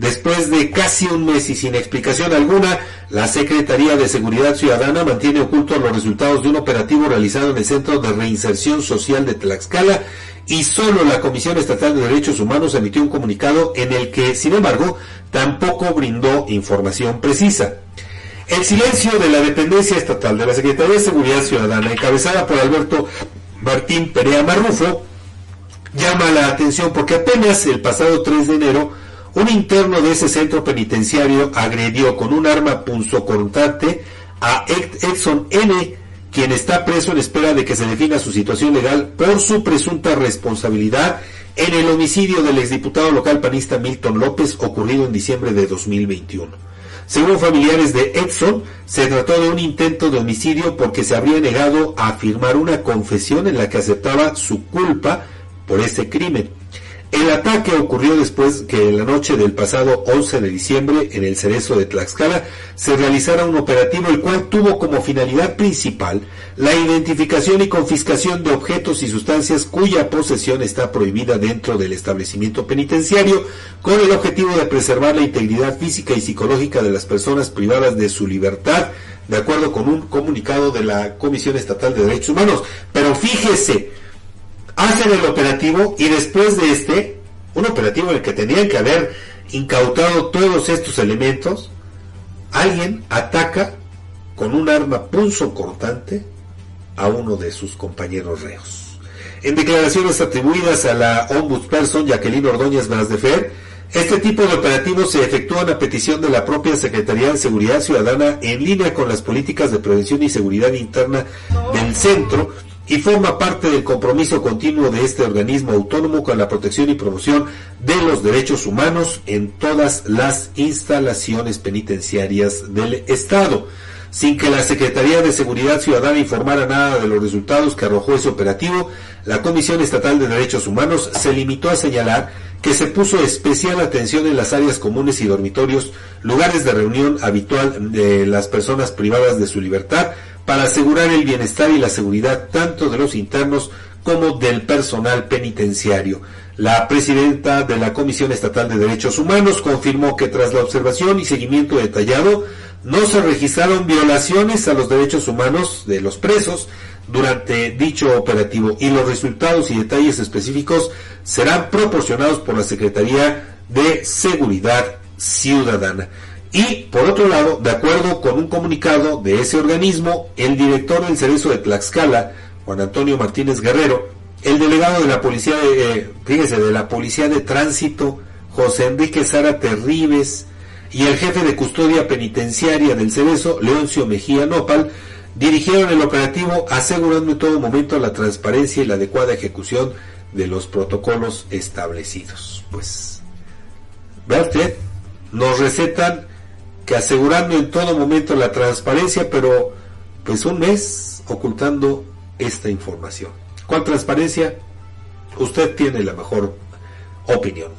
Después de casi un mes y sin explicación alguna, la Secretaría de Seguridad Ciudadana mantiene ocultos los resultados de un operativo realizado en el Centro de Reinserción Social de Tlaxcala y solo la Comisión Estatal de Derechos Humanos emitió un comunicado en el que, sin embargo, tampoco brindó información precisa. El silencio de la dependencia estatal de la Secretaría de Seguridad Ciudadana, encabezada por Alberto Martín Perea Marrufo, llama la atención porque apenas el pasado 3 de enero un interno de ese centro penitenciario agredió con un arma punzocortante a Edson N., quien está preso en espera de que se defina su situación legal por su presunta responsabilidad en el homicidio del exdiputado local panista Milton López ocurrido en diciembre de 2021. Según familiares de Edson, se trató de un intento de homicidio porque se habría negado a firmar una confesión en la que aceptaba su culpa por ese crimen. El ataque ocurrió después que en la noche del pasado 11 de diciembre en el Cerezo de Tlaxcala se realizara un operativo el cual tuvo como finalidad principal la identificación y confiscación de objetos y sustancias cuya posesión está prohibida dentro del establecimiento penitenciario con el objetivo de preservar la integridad física y psicológica de las personas privadas de su libertad de acuerdo con un comunicado de la Comisión Estatal de Derechos Humanos. Pero fíjese, hacen el operativo y después de este, un operativo en el que tenían que haber incautado todos estos elementos, alguien ataca con un arma punzo cortante a uno de sus compañeros reos. En declaraciones atribuidas a la ombudsperson Jacqueline Ordóñez Fer, este tipo de operativos se efectúan a petición de la propia Secretaría de Seguridad Ciudadana en línea con las políticas de prevención y seguridad interna del centro y forma parte del compromiso continuo de este organismo autónomo con la protección y promoción de los derechos humanos en todas las instalaciones penitenciarias del Estado. Sin que la Secretaría de Seguridad Ciudadana informara nada de los resultados que arrojó ese operativo, la Comisión Estatal de Derechos Humanos se limitó a señalar que se puso especial atención en las áreas comunes y dormitorios, lugares de reunión habitual de las personas privadas de su libertad, para asegurar el bienestar y la seguridad tanto de los internos como del personal penitenciario. La presidenta de la Comisión Estatal de Derechos Humanos confirmó que tras la observación y seguimiento detallado no se registraron violaciones a los derechos humanos de los presos durante dicho operativo y los resultados y detalles específicos serán proporcionados por la Secretaría de Seguridad Ciudadana. Y, por otro lado, de acuerdo con un comunicado de ese organismo, el director del Cerezo de Tlaxcala, Juan Antonio Martínez Guerrero, el delegado de la policía de, eh, de la policía de tránsito, José Enrique Zárate Rives, y el jefe de custodia penitenciaria del Cerezo, Leoncio Mejía Nopal, dirigieron el operativo asegurando en todo momento la transparencia y la adecuada ejecución de los protocolos establecidos. Pues, vea usted, nos recetan que asegurando en todo momento la transparencia, pero pues un mes ocultando esta información. ¿Cuál transparencia? Usted tiene la mejor opinión.